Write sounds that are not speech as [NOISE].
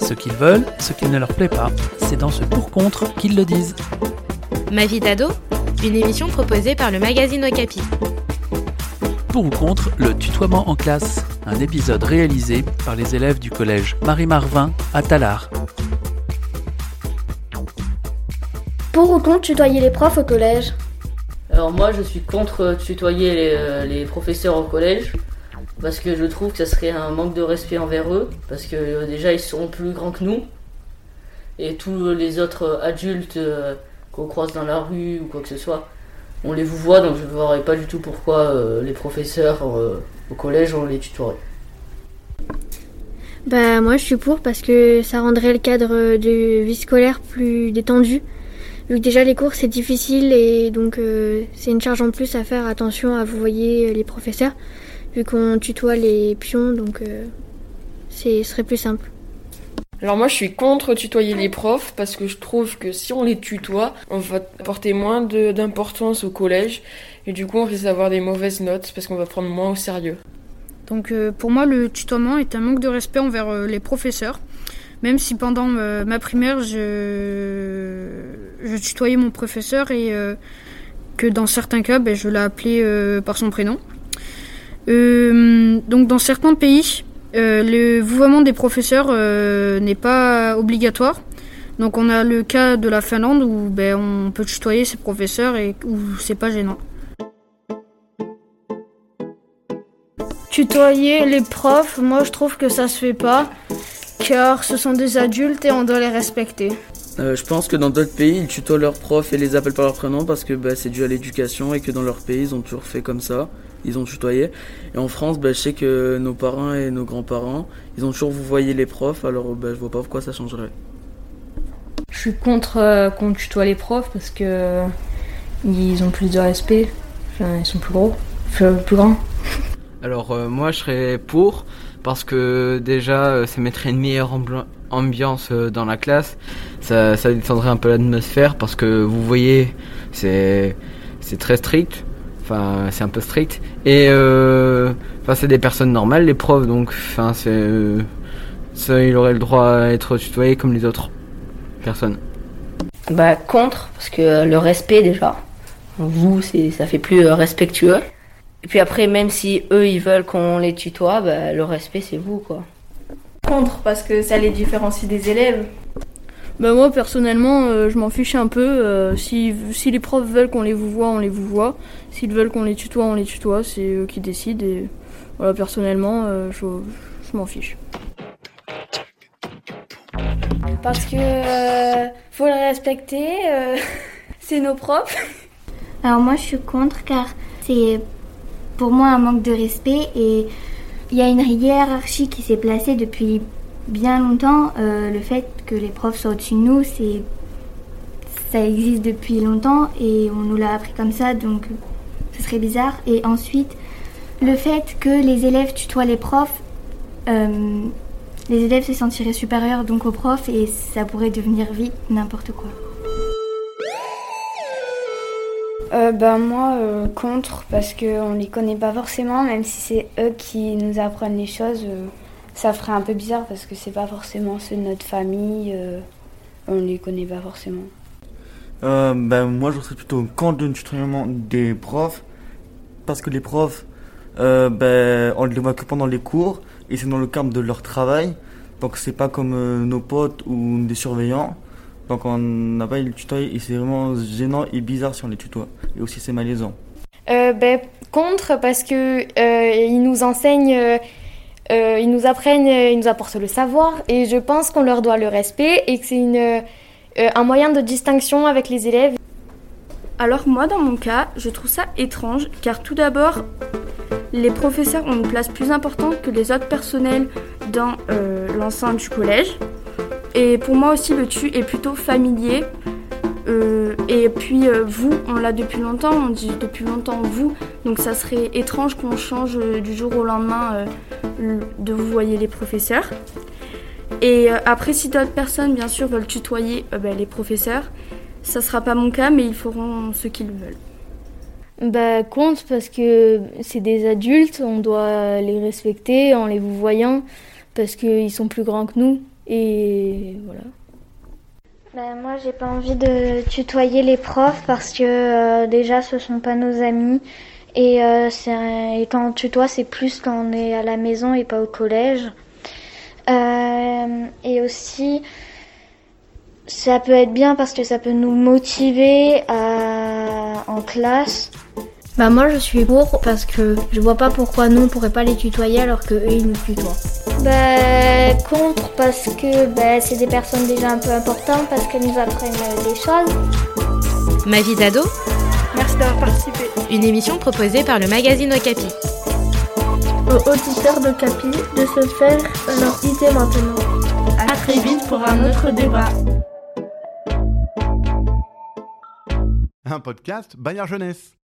Ce qu'ils veulent, ce qui ne leur plaît pas, c'est dans ce pour-contre qu'ils le disent. Ma vie d'ado, une émission proposée par le magazine Okapi. Pour ou contre le tutoiement en classe, un épisode réalisé par les élèves du collège Marie-Marvin à Talard. Pour ou contre tutoyer les profs au collège? Alors moi je suis contre tutoyer les, euh, les professeurs au collège parce que je trouve que ça serait un manque de respect envers eux parce que euh, déjà ils seront plus grands que nous et tous les autres adultes euh, qu'on croise dans la rue ou quoi que ce soit on les vous voit donc je ne verrais pas du tout pourquoi euh, les professeurs euh, au collège on les tutoierait. Bah moi je suis pour parce que ça rendrait le cadre de vie scolaire plus détendu. Vu que déjà les cours c'est difficile et donc euh, c'est une charge en plus à faire attention à vous voyez les professeurs vu qu'on tutoie les pions donc euh, c'est ce serait plus simple. Alors moi je suis contre tutoyer les profs parce que je trouve que si on les tutoie, on va apporter moins de- d'importance au collège et du coup on risque d'avoir des mauvaises notes parce qu'on va prendre moins au sérieux. Donc euh, pour moi, le tutoiement est un manque de respect envers euh, les professeurs. Même si pendant euh, ma primaire, je, je tutoyais mon professeur et euh, que dans certains cas, ben, je l'ai appelé euh, par son prénom. Euh, donc dans certains pays, euh, le vouvoiement des professeurs euh, n'est pas obligatoire. Donc on a le cas de la Finlande où ben, on peut tutoyer ses professeurs et où c'est pas gênant. Tutoyer les profs, moi je trouve que ça se fait pas. Car ce sont des adultes et on doit les respecter. Euh, je pense que dans d'autres pays, ils tutoient leurs profs et les appellent par leur prénom parce que bah, c'est dû à l'éducation et que dans leur pays, ils ont toujours fait comme ça. Ils ont tutoyé. Et en France, bah, je sais que nos parents et nos grands-parents, ils ont toujours vous voyez les profs, alors bah, je vois pas pourquoi ça changerait. Je suis contre euh, qu'on tutoie les profs parce que euh, ils ont plus de respect. Enfin, ils sont plus gros, plus, plus grands. [LAUGHS] Alors euh, moi je serais pour parce que déjà euh, ça mettrait une meilleure ambiance euh, dans la classe, ça, ça détendrait un peu l'atmosphère parce que vous voyez c'est c'est très strict, enfin c'est un peu strict et euh, enfin c'est des personnes normales les profs donc enfin c'est euh, ça il aurait le droit à être tutoyé comme les autres personnes. Bah contre parce que euh, le respect déjà, vous c'est ça fait plus respectueux. Et puis après même si eux ils veulent qu'on les tutoie, bah, le respect c'est vous quoi. Contre parce que ça les différencie des élèves. Bah moi personnellement euh, je m'en fiche un peu. euh, si, si les profs veulent qu'on les vous voit, on les vous voit. S'ils veulent qu'on les tutoie, on les tutoie. C'est eux qui décident et voilà personnellement euh, je, je m'en fiche. Parce que euh, faut les respecter, euh, [LAUGHS] c'est nos profs. Alors moi je suis contre car c'est pour moi un manque de respect et il y a une hiérarchie qui s'est placée depuis bien longtemps. Euh, le fait que les profs soient au-dessus de nous, c'est ça existe depuis longtemps et on nous l'a appris comme ça donc ce serait bizarre. Et ensuite le fait que les élèves tutoient les profs, euh, les élèves se sentiraient supérieurs donc aux profs et ça pourrait devenir vite n'importe quoi. Euh, ben moi euh, contre parce qu'on les connaît pas forcément même si c'est eux qui nous apprennent les choses ça ferait un peu bizarre parce que c'est pas forcément ceux de notre famille euh, on les connaît pas forcément Euh, ben, moi, je serais plutôt contre le tutoiement des profs. Parce que les profs, euh, ben, on les voit que pendant les cours. Et c'est dans le cadre de leur travail. Donc, c'est pas comme euh, nos potes ou des surveillants. Donc, on n'a pas le tutoyer. Et c'est vraiment gênant et bizarre si on les tutoie. Et aussi, c'est malaisant. Euh, ben, contre parce que euh, ils nous enseignent, euh, ils nous apprennent, euh, ils nous apportent le savoir et je pense qu'on leur doit le respect et que c'est euh, un moyen de distinction avec les élèves. Alors moi dans mon cas, je trouve ça étrange car tout d'abord, les professeurs ont une place plus importante que les autres personnels dans l'enceinte du collège. Et pour moi aussi, le tu est plutôt familier. Et puis vous, on l'a depuis longtemps, on dit depuis longtemps vous, donc ça serait étrange qu'on change du jour au lendemain de vous voyez les professeurs. Et après, si d'autres personnes, bien sûr, veulent tutoyer ben, les professeurs, ça sera pas mon cas, mais ils feront ce qu'ils veulent. Bah compte parce que c'est des adultes, on doit les respecter en les vous voyant parce qu'ils sont plus grands que nous et voilà. Ben, moi, j'ai pas envie de tutoyer les profs parce que euh, déjà, ce sont pas nos amis. Et, euh, et quand on tutoie, c'est plus quand on est à la maison et pas au collège. Euh, et aussi, ça peut être bien parce que ça peut nous motiver à, en classe. Bah moi je suis pour parce que je vois pas pourquoi nous on pourrait pas les tutoyer alors que eux ils nous tutoient. Bah contre parce que bah, c'est des personnes déjà un peu importantes parce qu'elles nous apprennent des choses. Ma vie d'ado d'avoir participé. Une émission proposée par le magazine Okapi. Aux auditeurs de Capi de se faire leur idée maintenant. A très vite pour un autre débat. Un podcast Bayard Jeunesse.